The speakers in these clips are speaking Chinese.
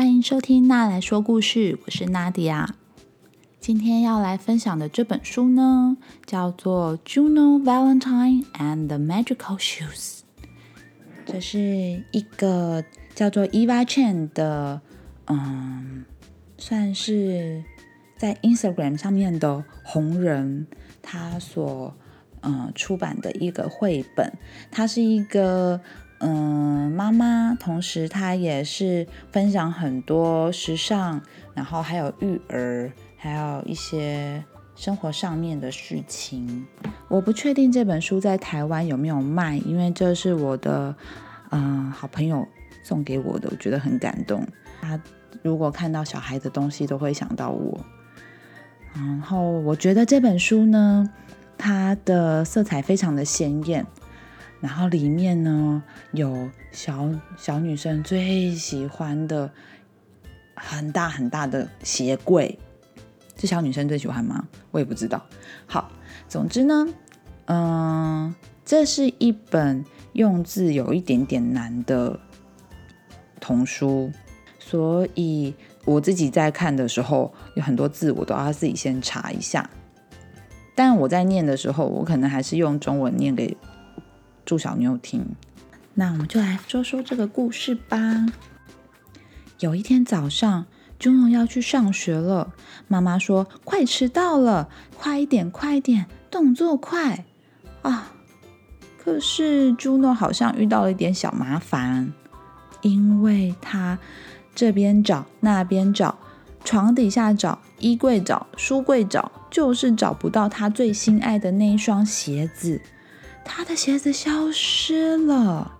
欢迎收听娜来说故事，我是娜迪亚。今天要来分享的这本书呢，叫做《Juno Valentine and the Magical Shoes》。这是一个叫做 Eva Chen 的，嗯，算是在 Instagram 上面的红人，他所嗯出版的一个绘本。它是一个。嗯，妈妈，同时她也是分享很多时尚，然后还有育儿，还有一些生活上面的事情。我不确定这本书在台湾有没有卖，因为这是我的嗯好朋友送给我的，我觉得很感动。他如果看到小孩的东西，都会想到我。然后我觉得这本书呢，它的色彩非常的鲜艳。然后里面呢有小小女生最喜欢的很大很大的鞋柜，是小女生最喜欢吗？我也不知道。好，总之呢，嗯，这是一本用字有一点点难的童书，所以我自己在看的时候，有很多字我都要自己先查一下。但我在念的时候，我可能还是用中文念给。祝小妞听，那我们就来说说这个故事吧。有一天早上朱诺要去上学了。妈妈说：“快迟到了，快一点，快一点，动作快啊！”可是朱诺好像遇到了一点小麻烦，因为他这边找，那边找，床底下找，衣柜找，书柜找，就是找不到他最心爱的那一双鞋子。他的鞋子消失了。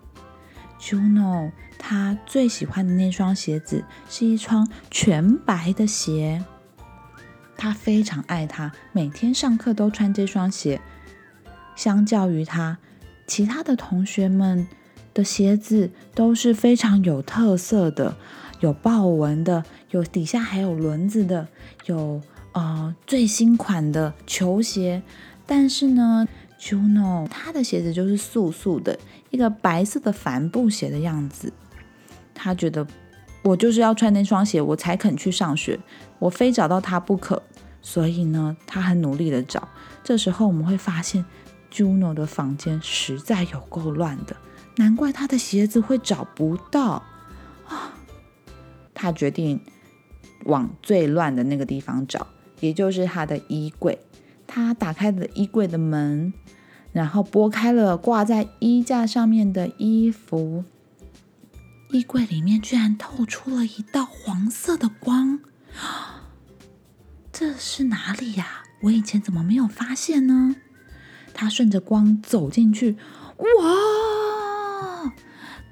Juno 他最喜欢的那双鞋子是一双全白的鞋，他非常爱它，每天上课都穿这双鞋。相较于他，其他的同学们的鞋子都是非常有特色的，有豹纹的，有底下还有轮子的，有呃最新款的球鞋，但是呢。Juno，他的鞋子就是素素的，一个白色的帆布鞋的样子。他觉得我就是要穿那双鞋，我才肯去上学，我非找到他不可。所以呢，他很努力的找。这时候我们会发现，Juno 的房间实在有够乱的，难怪他的鞋子会找不到啊。他决定往最乱的那个地方找，也就是他的衣柜。他打开了衣柜的门。然后拨开了挂在衣架上面的衣服，衣柜里面居然透出了一道黄色的光，这是哪里呀？我以前怎么没有发现呢？他顺着光走进去，哇，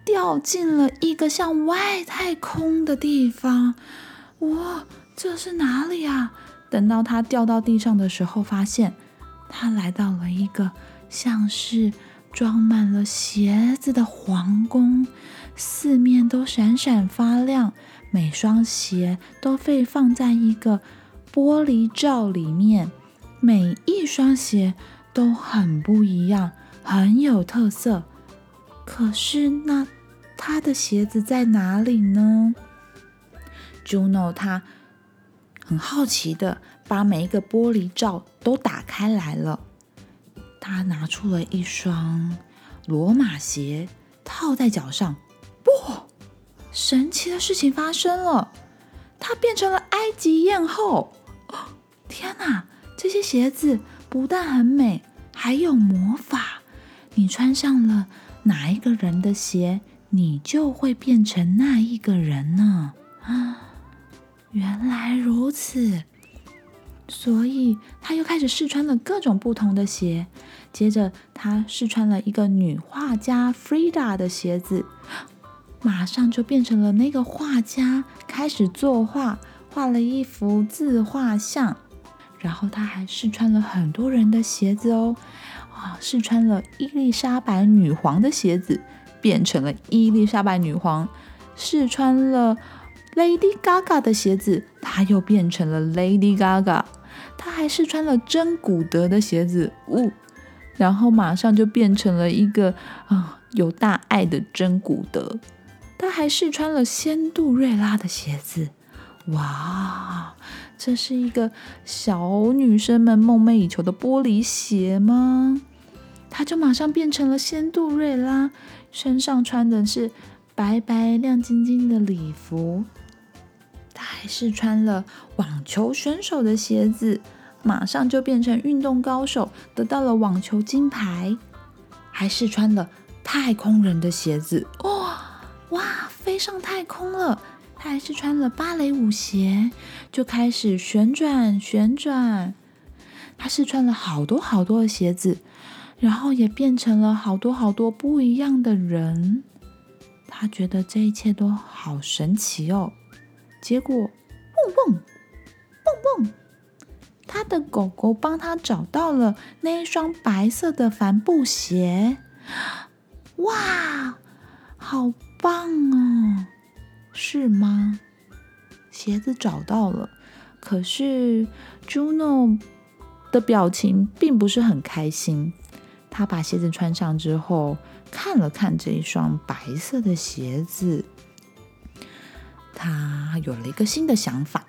掉进了一个像外太空的地方，哇，这是哪里呀？等到他掉到地上的时候，发现他来到了一个。像是装满了鞋子的皇宫，四面都闪闪发亮，每双鞋都被放在一个玻璃罩里面，每一双鞋都很不一样，很有特色。可是，那他的鞋子在哪里呢？Juno 他很好奇的把每一个玻璃罩都打开来了。他拿出了一双罗马鞋，套在脚上。不，神奇的事情发生了，它变成了埃及艳后。天哪，这些鞋子不但很美，还有魔法。你穿上了哪一个人的鞋，你就会变成那一个人呢？啊，原来如此。所以他又开始试穿了各种不同的鞋。接着，他试穿了一个女画家 Frida 的鞋子，马上就变成了那个画家，开始作画，画了一幅自画像。然后他还试穿了很多人的鞋子哦，啊，试穿了伊丽莎白女皇的鞋子，变成了伊丽莎白女皇；试穿了 Lady Gaga 的鞋子，他又变成了 Lady Gaga。他还试穿了真古德的鞋子，呜。然后马上就变成了一个啊有大爱的真古德，他还试穿了仙杜瑞拉的鞋子。哇，这是一个小女生们梦寐以求的玻璃鞋吗？他就马上变成了仙杜瑞拉，身上穿的是白白亮晶晶的礼服。试穿了网球选手的鞋子，马上就变成运动高手，得到了网球金牌。还是穿了太空人的鞋子，哇哇，飞上太空了。他还是穿了芭蕾舞鞋，就开始旋转旋转。他试穿了好多好多的鞋子。然后也变成了好多好多不一样的人，他觉得这一切都好神奇哦。结果，蹦蹦蹦蹦，他的狗狗帮他找到了那一双白色的帆布鞋。哇，好棒哦，是吗？鞋子找到了，可是 Juno 的表情并不是很开心。他把鞋子穿上之后，看了看这一双白色的鞋子，他有了一个新的想法。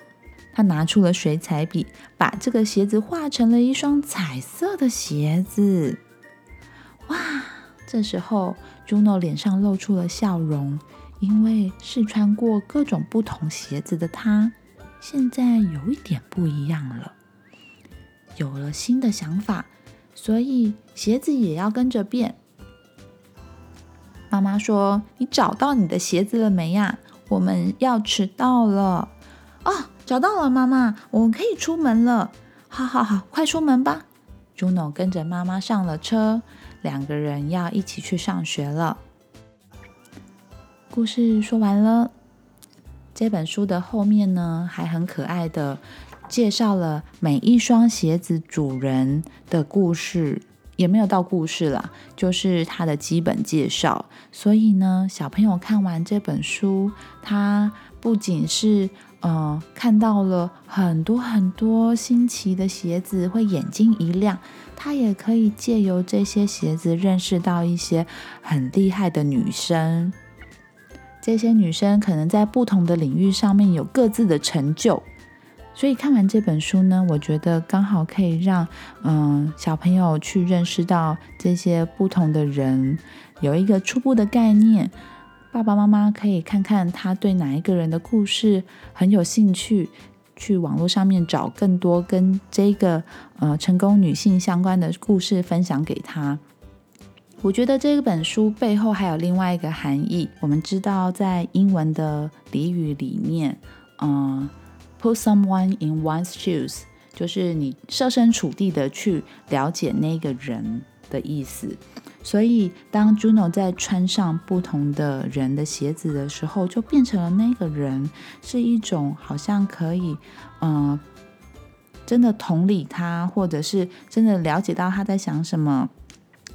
他拿出了水彩笔，把这个鞋子画成了一双彩色的鞋子。哇！这时候，Juno 脸上露出了笑容，因为试穿过各种不同鞋子的他，现在有一点不一样了，有了新的想法。所以鞋子也要跟着变。妈妈说：“你找到你的鞋子了没呀？我们要迟到了。”哦，找到了，妈妈，我们可以出门了。好好好，快出门吧。Juno 跟着妈妈上了车，两个人要一起去上学了。故事说完了。这本书的后面呢，还很可爱的。介绍了每一双鞋子主人的故事，也没有到故事啦，就是它的基本介绍。所以呢，小朋友看完这本书，他不仅是呃看到了很多很多新奇的鞋子，会眼睛一亮，他也可以借由这些鞋子认识到一些很厉害的女生。这些女生可能在不同的领域上面有各自的成就。所以看完这本书呢，我觉得刚好可以让嗯小朋友去认识到这些不同的人，有一个初步的概念。爸爸妈妈可以看看他对哪一个人的故事很有兴趣，去网络上面找更多跟这个呃成功女性相关的故事分享给他。我觉得这本书背后还有另外一个含义。我们知道在英文的俚语里面，嗯。Put someone in one's shoes，就是你设身处地的去了解那个人的意思。所以，当 Juno 在穿上不同的人的鞋子的时候，就变成了那个人，是一种好像可以，嗯，真的同理他，或者是真的了解到他在想什么。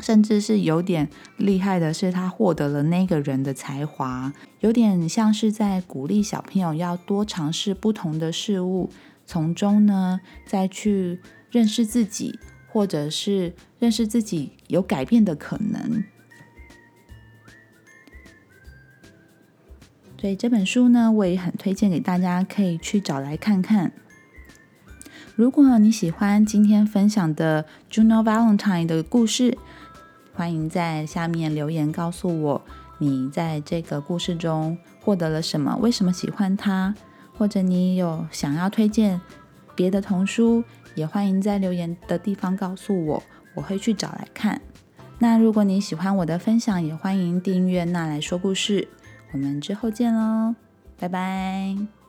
甚至是有点厉害的，是他获得了那个人的才华，有点像是在鼓励小朋友要多尝试不同的事物，从中呢再去认识自己，或者是认识自己有改变的可能。所以这本书呢，我也很推荐给大家，可以去找来看看。如果你喜欢今天分享的 Juno Valentine 的故事，欢迎在下面留言告诉我，你在这个故事中获得了什么？为什么喜欢它？或者你有想要推荐别的童书，也欢迎在留言的地方告诉我，我会去找来看。那如果你喜欢我的分享，也欢迎订阅“那来说故事”。我们之后见喽，拜拜。